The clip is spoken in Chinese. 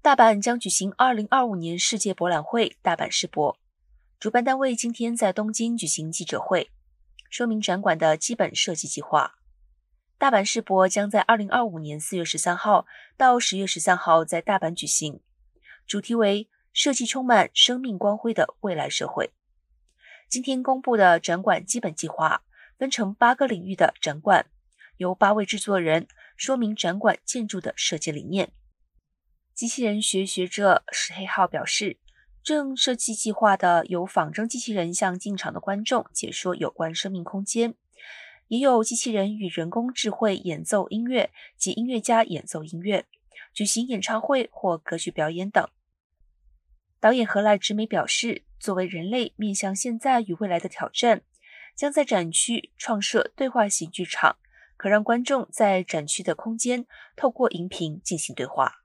大阪将举行二零二五年世界博览会大阪世博，主办单位今天在东京举行记者会，说明展馆的基本设计计划。大阪世博将在二零二五年四月十三号到十月十三号在大阪举行，主题为“设计充满生命光辉的未来社会”。今天公布的展馆基本计划分成八个领域的展馆，由八位制作人说明展馆建筑的设计理念。机器人学学者石黑浩表示，正设计计划的有仿真机器人向进场的观众解说有关生命空间，也有机器人与人工智慧演奏音乐及音乐家演奏音乐、举行演唱会或歌剧表演等。导演何濑直美表示，作为人类面向现在与未来的挑战，将在展区创设对话型剧场，可让观众在展区的空间透过荧屏进行对话。